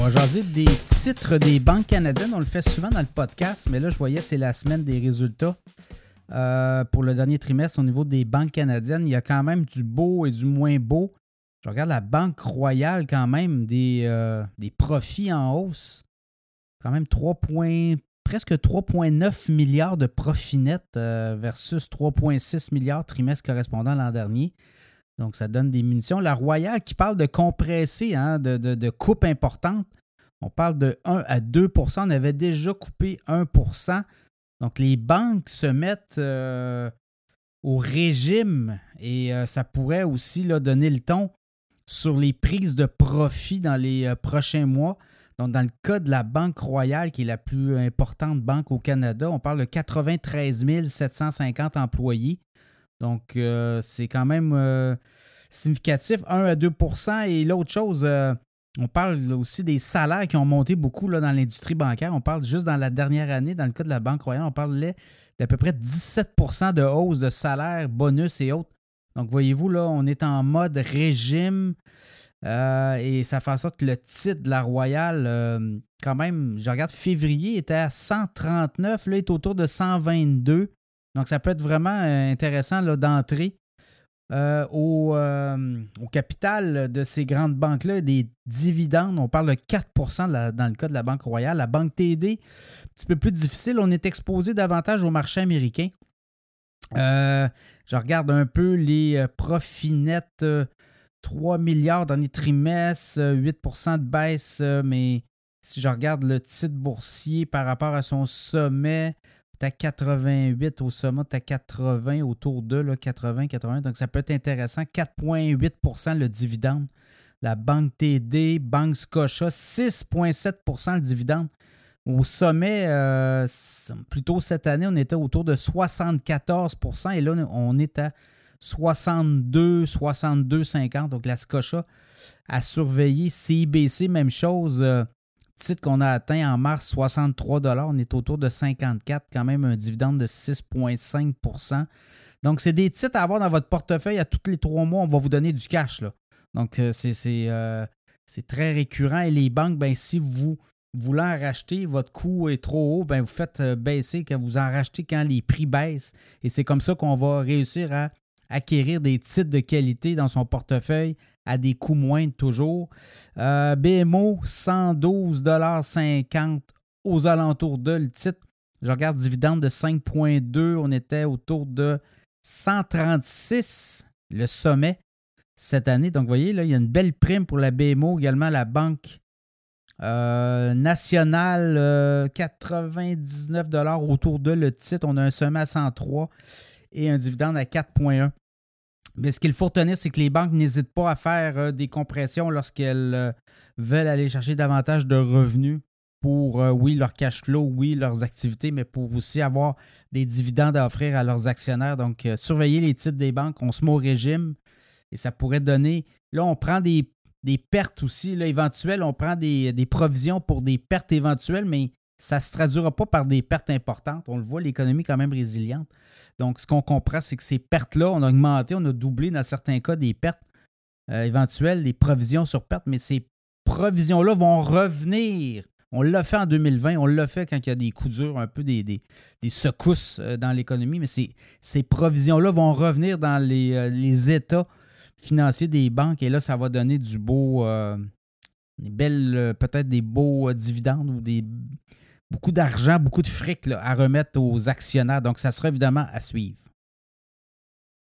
va jaser des titres des banques canadiennes. On le fait souvent dans le podcast, mais là, je voyais, c'est la semaine des résultats. Euh, pour le dernier trimestre, au niveau des banques canadiennes, il y a quand même du beau et du moins beau. Je regarde la Banque Royale, quand même, des, euh, des profits en hausse. Quand même 3 presque 3,9 milliards de profits nets euh, versus 3,6 milliards trimestre correspondant l'an dernier. Donc, ça donne des munitions. La Royale qui parle de compresser, hein, de, de, coupe importante. On parle de 1 à 2% On avait déjà coupé 1% Donc, les banques se mettent euh, au régime et euh, ça pourrait aussi là, donner le ton sur les prises de profit dans les euh, prochains mois. Donc, dans le cas de la Banque Royale, qui est la plus importante banque au Canada, on parle de 93 750 employés. Donc, euh, c'est quand même euh, significatif, 1 à 2% Et l'autre chose, euh, on parle aussi des salaires qui ont monté beaucoup là, dans l'industrie bancaire. On parle juste dans la dernière année, dans le cas de la Banque Royale, on parlait d'à peu près 17% de hausse de salaire, bonus et autres. Donc, voyez-vous, là, on est en mode régime. et ça fait en sorte que le titre de la Royale, quand même, je regarde février, était à 139, là, il est autour de 122. Donc, ça peut être vraiment euh, intéressant d'entrer euh, au, euh, au, capital de ces grandes banques-là, des dividendes. On parle de 4% dans le cas de la Banque Royale. La Banque TD, un petit peu plus difficile. On est exposé davantage au marché américain. je regarde un peu les profits nets. 3 milliards dans les trimestres, 8% de baisse, mais si je regarde le titre boursier par rapport à son sommet, à 88% au sommet, tu 80 autour de 80, 80. Donc, ça peut être intéressant. 4,8% le dividende. La Banque TD, Banque Scotia, 6,7% le dividende. Au sommet, euh, plutôt cette année, on était autour de 74% et là, on est à 62, 62,50. Donc, la Scotia a surveillé. CIBC, même chose. Euh, titre qu'on a atteint en mars, 63 On est autour de 54 quand même un dividende de 6,5% Donc, c'est des titres à avoir dans votre portefeuille. À tous les trois mois, on va vous donner du cash. Donc, euh, euh, c'est très récurrent. Et les banques, ben, si vous voulez en racheter, votre coût est trop haut, ben, vous faites euh, baisser, quand vous en rachetez quand les prix baissent. Et c'est comme ça qu'on va réussir à acquérir des titres de qualité dans son portefeuille à des coûts moindres toujours. Euh, BMO, 112,50 aux alentours de le titre. Je regarde dividende de 5,2. On était autour de 136, le sommet cette année. Donc, vous voyez, là, il y a une belle prime pour la BMO, également la Banque euh, nationale, 99 euh, autour de le titre. On a un sommet à 103 et un dividende à 4,1. Mais ce qu'il faut retenir, c'est que les banques n'hésitent pas à faire euh, des compressions lorsqu'elles euh, veulent aller chercher davantage de revenus pour, euh, oui, leur cash flow, oui, leurs activités, mais pour aussi avoir des dividendes à offrir à leurs actionnaires. Donc, surveiller les titres des banques, on se met au régime et ça pourrait donner. Là, on prend des, pertes aussi, là, éventuelles, on prend des, provisions pour des pertes éventuelles, mais ça ne se traduira pas par des pertes importantes. On le voit, l'économie est quand même résiliente. Donc, ce qu'on comprend, c'est que ces pertes-là, on a augmenté, on a doublé dans certains cas des pertes euh, éventuelles, des provisions sur pertes, mais ces provisions-là vont revenir. On l'a fait en 2020, on l'a fait quand il y a des coups durs, un peu des, des, secousses euh, dans l'économie, mais ces, ces provisions-là vont revenir dans les, euh, états financiers des banques et là, ça va donner du beau, des belles, peut-être des beaux dividendes ou des beaucoup d'argent, beaucoup de fric à remettre aux actionnaires. Donc, ça sera évidemment à suivre.